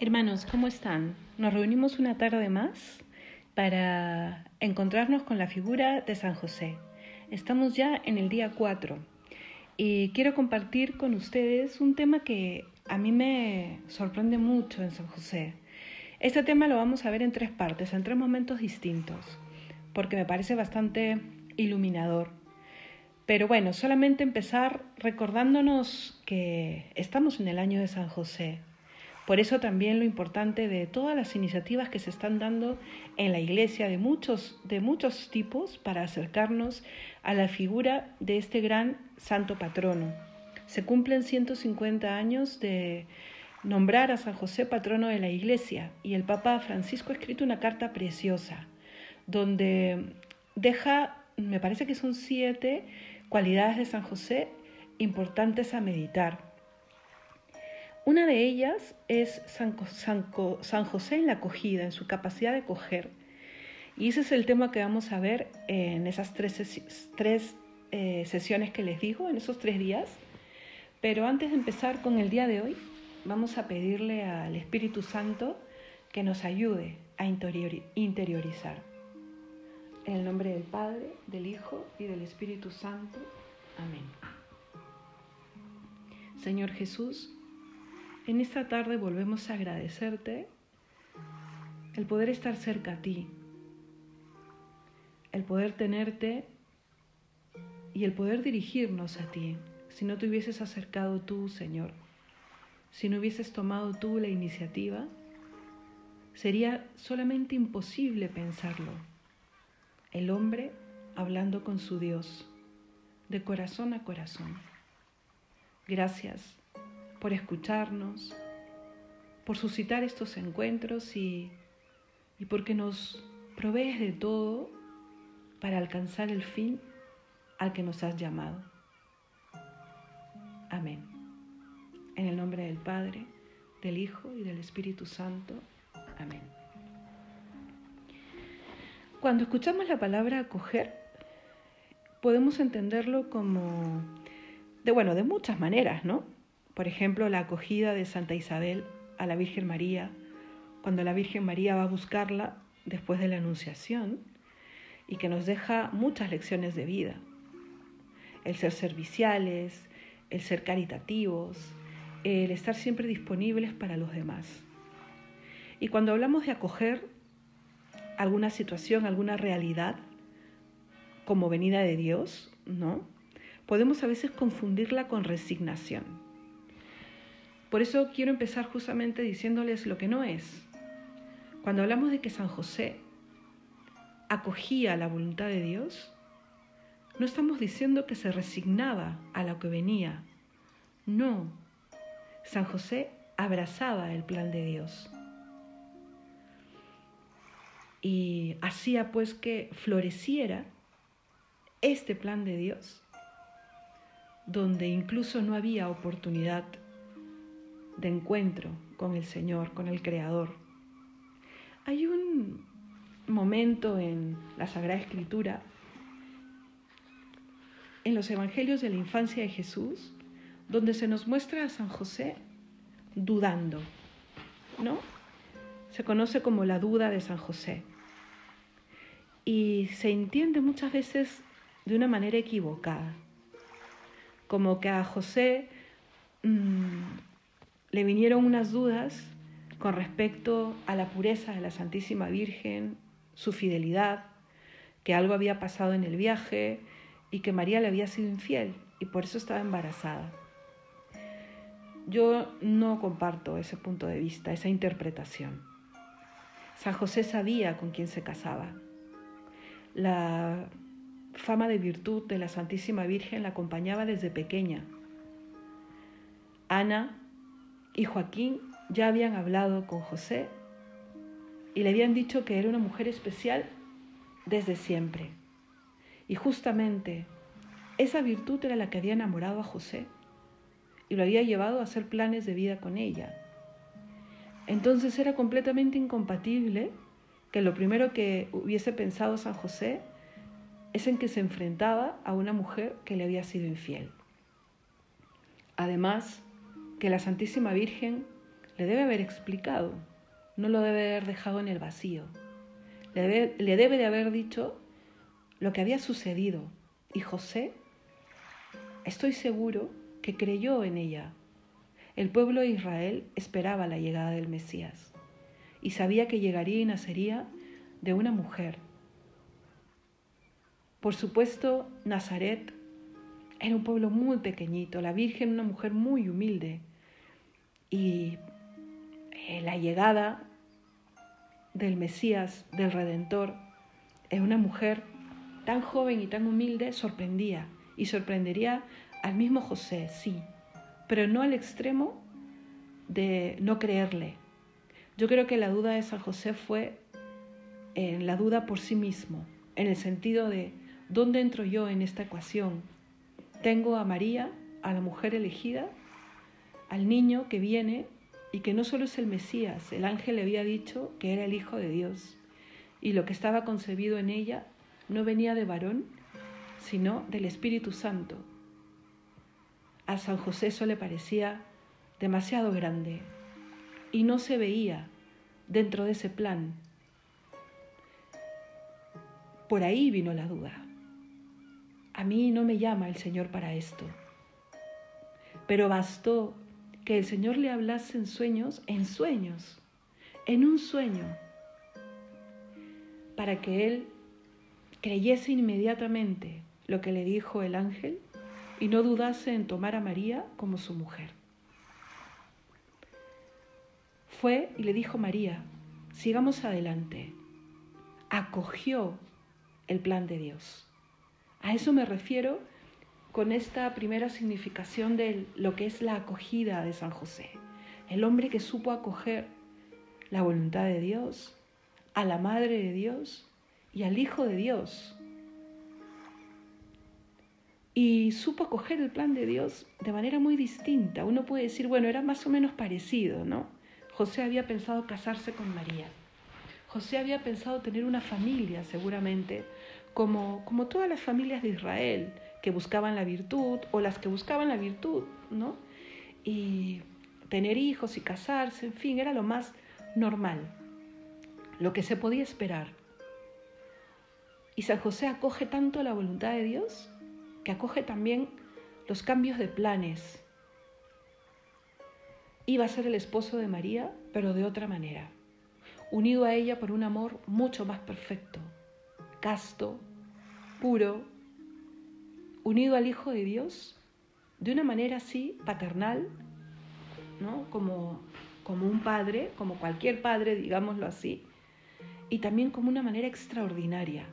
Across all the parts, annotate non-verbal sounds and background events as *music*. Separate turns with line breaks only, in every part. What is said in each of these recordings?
Hermanos, ¿cómo están? Nos reunimos una tarde más para encontrarnos con la figura de San José. Estamos ya en el día 4 y quiero compartir con ustedes un tema que a mí me sorprende mucho en San José. Este tema lo vamos a ver en tres partes, en tres momentos distintos, porque me parece bastante iluminador. Pero bueno, solamente empezar recordándonos que estamos en el año de San José, por eso también lo importante de todas las iniciativas que se están dando en la iglesia de muchos, de muchos tipos para acercarnos a la figura de este gran santo patrono. Se cumplen 150 años de nombrar a San José patrono de la iglesia y el Papa Francisco ha escrito una carta preciosa donde deja, me parece que son siete cualidades de San José importantes a meditar. Una de ellas es San, José en la acogida, en su capacidad de coger. Y ese es el tema que vamos a ver en esas tres, tres eh, sesiones que les digo, en esos tres días. Pero antes de empezar con el día de hoy, vamos a pedirle al Espíritu Santo que nos ayude a interiorizar. En el nombre del Padre, del Hijo y del Espíritu Santo. Amén. Señor Jesús, en esta tarde volvemos a agradecerte el poder estar cerca a ti, el poder tenerte y el poder dirigirnos a ti. Si no te hubieses acercado tú, Señor, si no hubieses tomado tú la iniciativa, sería solamente imposible pensarlo. El hombre hablando con su Dios, de corazón a corazón. Gracias por escucharnos, por suscitar estos encuentros y, y porque nos provees de todo para alcanzar el fin al que nos has llamado. Amén. En el nombre del Padre, del Hijo y del Espíritu Santo. Amén. Cuando escuchamos la palabra acoger, podemos entenderlo como de bueno, de muchas maneras, ¿no? Por ejemplo, la acogida de Santa Isabel a la Virgen María, cuando la Virgen María va a buscarla después de la Anunciación, y que nos deja muchas lecciones de vida. El ser serviciales, el ser caritativos, el estar siempre disponibles para los demás. Y cuando hablamos de acoger alguna situación, alguna realidad como venida de Dios, ¿no? Podemos a veces confundirla con resignación. Por eso quiero empezar justamente diciéndoles lo que no es. Cuando hablamos de que San José acogía la voluntad de Dios, no estamos diciendo que se resignaba a lo que venía. No, San José abrazaba el plan de Dios. Y hacía pues que floreciera este plan de Dios, donde incluso no había oportunidad de encuentro con el Señor, con el Creador. Hay un momento en la Sagrada Escritura, en los Evangelios de la infancia de Jesús, donde se nos muestra a San José dudando, ¿no? Se conoce como la duda de San José. Y se entiende muchas veces de una manera equivocada, como que a José mmm, le vinieron unas dudas con respecto a la pureza de la Santísima Virgen, su fidelidad, que algo había pasado en el viaje y que María le había sido infiel y por eso estaba embarazada. Yo no comparto ese punto de vista, esa interpretación. San José sabía con quién se casaba. La fama de virtud de la Santísima Virgen la acompañaba desde pequeña. Ana y Joaquín ya habían hablado con José y le habían dicho que era una mujer especial desde siempre. Y justamente esa virtud era la que había enamorado a José y lo había llevado a hacer planes de vida con ella. Entonces era completamente incompatible que lo primero que hubiese pensado San José es en que se enfrentaba a una mujer que le había sido infiel. Además, que la Santísima Virgen le debe haber explicado, no lo debe haber dejado en el vacío. Le debe, le debe de haber dicho lo que había sucedido. Y José, estoy seguro que creyó en ella. El pueblo de Israel esperaba la llegada del Mesías y sabía que llegaría y nacería de una mujer. Por supuesto, Nazaret era un pueblo muy pequeñito, la Virgen una mujer muy humilde y eh, la llegada del Mesías, del Redentor, en una mujer tan joven y tan humilde sorprendía y sorprendería al mismo José, sí, pero no al extremo de no creerle. Yo creo que la duda de San José fue en la duda por sí mismo, en el sentido de ¿dónde entro yo en esta ecuación? Tengo a María, a la mujer elegida, al niño que viene y que no solo es el Mesías, el ángel le había dicho que era el Hijo de Dios y lo que estaba concebido en ella no venía de varón, sino del Espíritu Santo. A San José eso le parecía demasiado grande y no se veía dentro de ese plan. Por ahí vino la duda. A mí no me llama el Señor para esto. Pero bastó que el Señor le hablase en sueños, en sueños, en un sueño, para que él creyese inmediatamente lo que le dijo el ángel y no dudase en tomar a María como su mujer. Fue y le dijo María, sigamos adelante. Acogió el plan de Dios. A eso me refiero con esta primera significación de lo que es la acogida de San José. El hombre que supo acoger la voluntad de Dios, a la Madre de Dios y al Hijo de Dios. Y supo acoger el plan de Dios de manera muy distinta. Uno puede decir, bueno, era más o menos parecido, ¿no? José había pensado casarse con María. José había pensado tener una familia, seguramente, como, como todas las familias de Israel, que buscaban la virtud o las que buscaban la virtud, ¿no? Y tener hijos y casarse, en fin, era lo más normal, lo que se podía esperar. Y San José acoge tanto la voluntad de Dios que acoge también los cambios de planes. Iba a ser el esposo de María, pero de otra manera, unido a ella por un amor mucho más perfecto, casto, puro, unido al Hijo de Dios de una manera así paternal, ¿no? como, como un padre, como cualquier padre, digámoslo así, y también como una manera extraordinaria.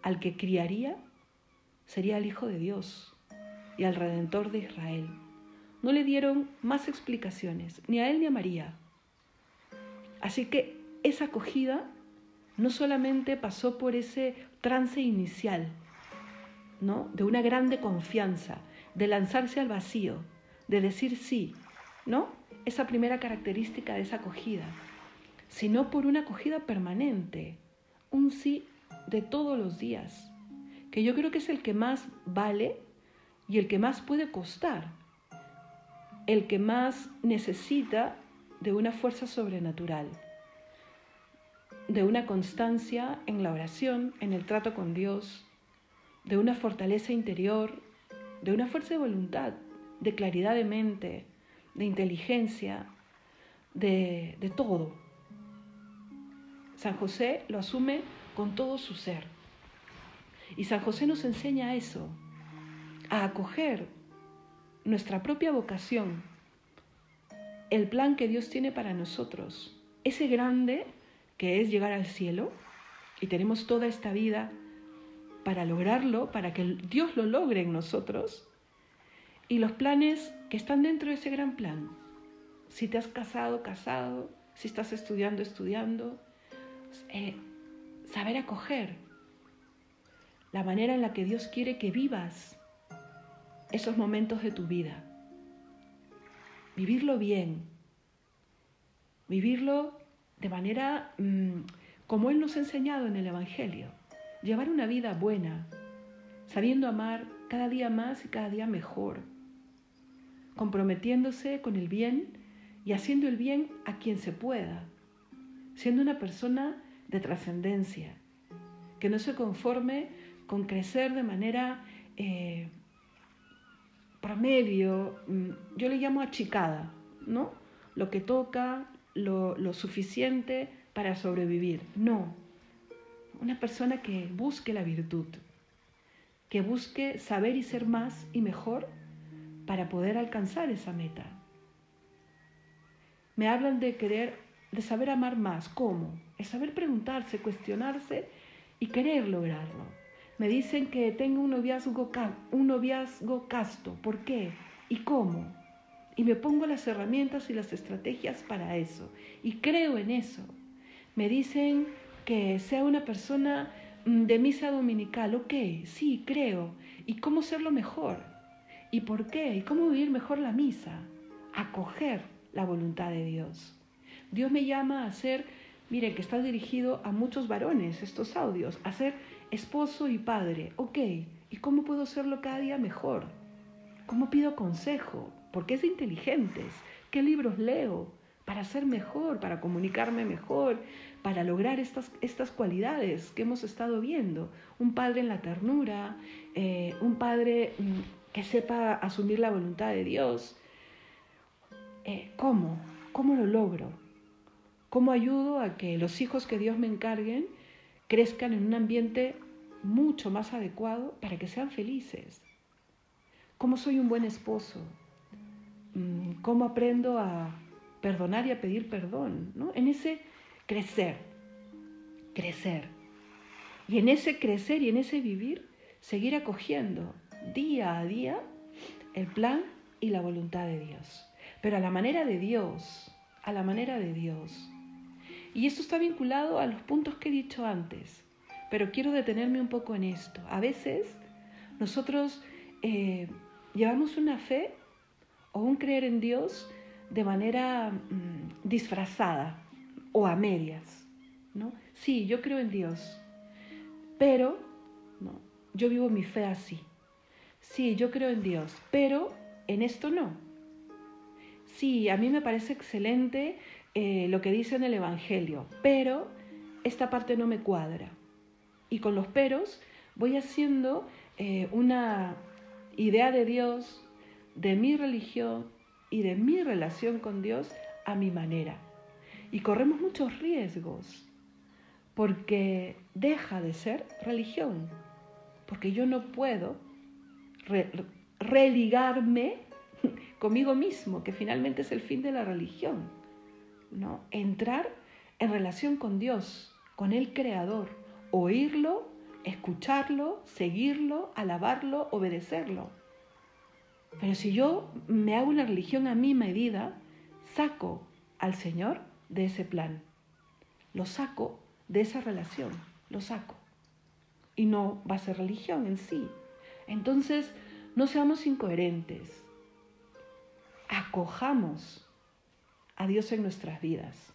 Al que criaría sería el Hijo de Dios y al Redentor de Israel. No le dieron más explicaciones, ni a él ni a María. Así que esa acogida no solamente pasó por ese trance inicial, De una grande confianza, de lanzarse al vacío, de decir sí, ¿no? Esa primera característica de esa acogida, sino por una acogida permanente, un sí de todos los días, que yo creo que es el que más vale y el que más puede costar, el que más necesita de una fuerza sobrenatural de una constancia en la oración, en el trato con Dios, de una fortaleza interior, de una fuerza de voluntad, de claridad de mente, de inteligencia, de, de todo. San José lo asume con todo su ser. Y San José nos enseña eso, a acoger nuestra propia vocación, el plan que Dios tiene para nosotros, ese grande que es llegar al cielo, y tenemos toda esta vida para lograrlo, para que Dios lo logre en nosotros, y los planes que están dentro de ese gran plan. Si te has casado, casado, si estás estudiando, estudiando, eh, saber acoger la manera en la que Dios quiere que vivas esos momentos de tu vida. Vivirlo bien, vivirlo de manera mm, como Él nos ha enseñado en el Evangelio. Llevar una vida buena, sabiendo amar cada día más y cada día mejor, comprometiéndose con el bien y haciendo el bien a quien se pueda, siendo una persona de trascendencia, que no se conforme con crecer de manera eh, promedio, mm, yo le llamo achicada, ¿no? Lo que toca, lo, lo suficiente para sobrevivir. No, una persona que busque la virtud, que busque saber y ser más y mejor para poder alcanzar esa meta. Me hablan de querer, de saber amar más. ¿Cómo? Es saber preguntarse, cuestionarse y querer lograrlo. Me dicen que tengo un noviazgo, un noviazgo casto. ¿Por qué? ¿Y cómo? Y me pongo las herramientas y las estrategias para eso. Y creo en eso. Me dicen que sea una persona mm, de misa dominical. Ok, sí, creo. ¿Y cómo serlo mejor? ¿Y por qué? ¿Y cómo vivir mejor la misa? Acoger la voluntad de Dios. Dios me llama a ser, miren, que está dirigido a muchos varones estos audios, a ser esposo y padre. Ok, ¿y cómo puedo serlo cada día mejor? ¿Cómo pido consejo? Porque es de inteligentes. ¿Qué libros leo? Para ser mejor, para comunicarme mejor, para lograr estas, estas cualidades que hemos estado viendo. Un padre en la ternura, eh, un padre mm, que sepa asumir la voluntad de Dios, eh, ¿cómo? ¿Cómo lo logro? ¿Cómo ayudo a que los hijos que Dios me encarguen crezcan en un ambiente mucho más adecuado para que sean felices? ¿Cómo soy un buen esposo? Mm, ¿Cómo aprendo a perdonar y a pedir perdón? ¿no? En ese crecer, crecer. Y en ese crecer y en ese vivir, seguir acogiendo día a día el plan y la voluntad de Dios pero a la manera de Dios, a la manera de Dios. Y esto está vinculado a los puntos que he dicho antes, pero quiero detenerme un poco en esto. A veces nosotros eh, llevamos una fe o un creer en Dios de manera mm, disfrazada o a medias. ¿no? Sí, yo creo en Dios, pero no, yo vivo mi fe así. Sí, yo creo en Dios, pero en esto no sí, a mí me parece excelente eh, lo que dice en el Evangelio, pero esta parte no me cuadra. Y con los peros voy haciendo eh, una idea de Dios, de mi religión y de mi relación con Dios a mi manera. Y corremos muchos riesgos porque deja de ser religión, porque yo no puedo religarme *laughs* conmigo mismo, que finalmente es el fin de la religión. ¿no? Entrar en relación con Dios, con el Creador, oírlo, escucharlo, seguirlo, alabarlo, obedecerlo. Pero si yo me hago una religión a mi medida, saco al Señor de ese plan. Lo saco de esa relación, lo saco. Y no va a ser religión en sí. Entonces, no seamos incoherentes acojamos a Dios en nuestras vidas.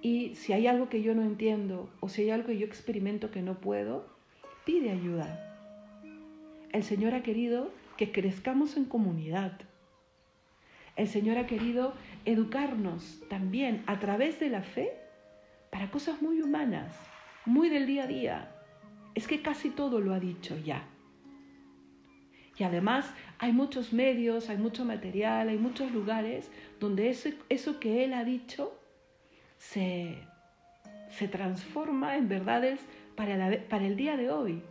Y si hay algo que yo no entiendo o si hay algo que yo experimento que no puedo, pide ayuda. El Señor ha querido que crezcamos en comunidad. El Señor ha querido educarnos también a través de la fe para cosas muy humanas, muy del día a día. Es que casi todo lo ha dicho ya. Y además hay muchos medios, hay mucho material, hay muchos lugares donde eso, eso que Él ha dicho se, se transforma en verdades para, para el día de hoy,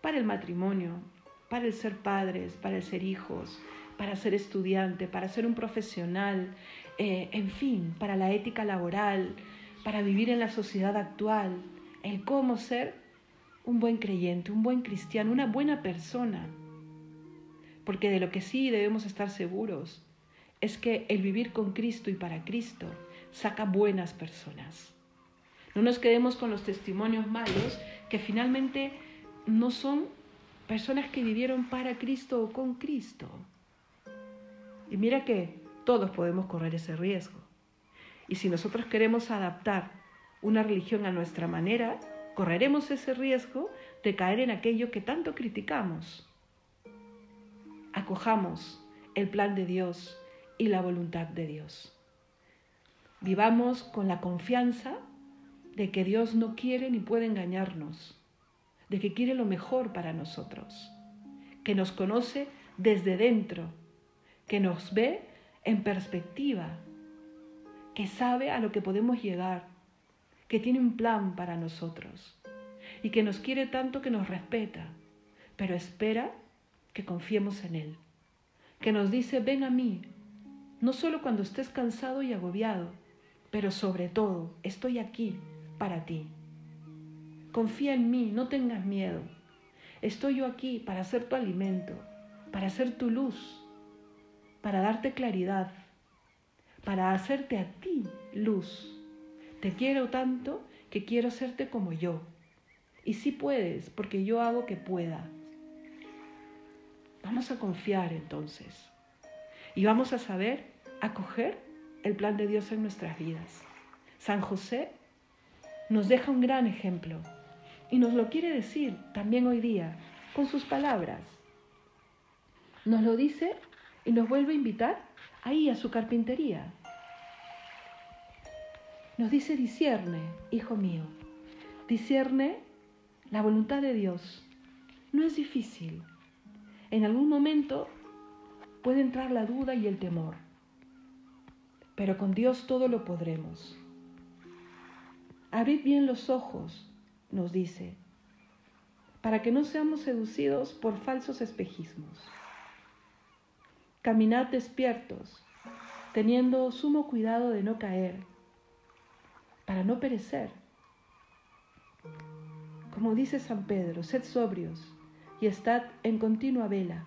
para el matrimonio, para el ser padres, para el ser hijos, para ser estudiante, para ser un profesional, eh, en fin, para la ética laboral, para vivir en la sociedad actual, el cómo ser un buen creyente, un buen cristiano, una buena persona porque de lo que sí debemos estar seguros es que el vivir con Cristo y para Cristo saca buenas personas. No nos quedemos con los testimonios malos que finalmente no son personas que vivieron para Cristo o con Cristo. Y mira que todos podemos correr ese riesgo. Y si nosotros queremos adaptar una religión a nuestra manera, correremos ese riesgo de caer en aquello que tanto criticamos acojamos el plan de Dios y la voluntad de Dios. Vivamos con la confianza de que Dios no quiere ni puede engañarnos, de que quiere lo mejor para nosotros, que nos conoce desde dentro, que nos ve en perspectiva, que sabe a lo que podemos llegar, que tiene un plan para nosotros y que nos quiere tanto que nos respeta, pero espera que confiemos en Él, que nos dice, ven a mí, no solo cuando estés cansado y agobiado, pero sobre todo, estoy aquí para ti. Confía en mí, no tengas miedo. Estoy yo aquí para ser tu alimento, para ser tu luz, para darte claridad, para hacerte a ti luz. Te quiero tanto que quiero hacerte como yo. Y sí puedes, porque yo hago que pueda. Vamos a confiar entonces. Y vamos a saber acoger el plan de Dios en nuestras vidas. San José nos deja un gran ejemplo y nos lo quiere decir también hoy día con sus palabras. Nos lo dice y nos vuelve a invitar ahí a su carpintería. Nos dice, discierne, hijo mío, discierne la voluntad de Dios. No es difícil. En algún momento puede entrar la duda y el temor, pero con Dios todo lo podremos. Abrid bien los ojos, nos dice, para que no seamos seducidos por falsos espejismos. Caminad despiertos, teniendo sumo cuidado de no caer, para no perecer. Como dice San Pedro, sed sobrios y estad en continua vela,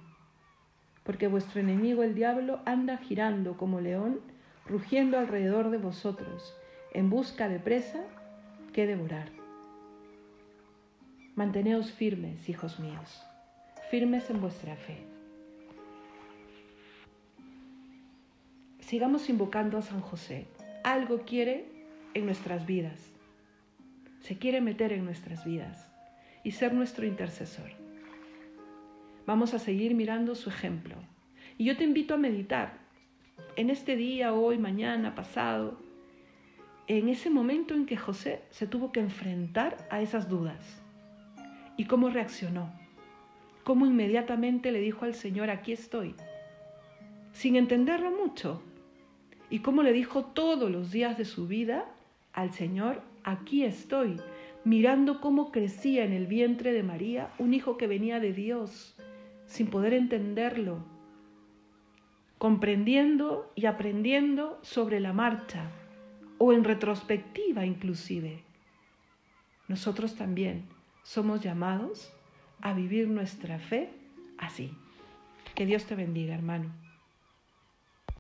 porque vuestro enemigo el diablo anda girando como león, rugiendo alrededor de vosotros, en busca de presa que devorar. Manteneos firmes, hijos míos, firmes en vuestra fe. Sigamos invocando a San José. Algo quiere en nuestras vidas. Se quiere meter en nuestras vidas y ser nuestro intercesor. Vamos a seguir mirando su ejemplo. Y yo te invito a meditar en este día, hoy, mañana, pasado, en ese momento en que José se tuvo que enfrentar a esas dudas. ¿Y cómo reaccionó? ¿Cómo inmediatamente le dijo al Señor, aquí estoy? Sin entenderlo mucho. ¿Y cómo le dijo todos los días de su vida al Señor, aquí estoy? Mirando cómo crecía en el vientre de María un hijo que venía de Dios, sin poder entenderlo, comprendiendo y aprendiendo sobre la marcha o en retrospectiva inclusive. Nosotros también somos llamados a vivir nuestra fe así. Que Dios te bendiga, hermano.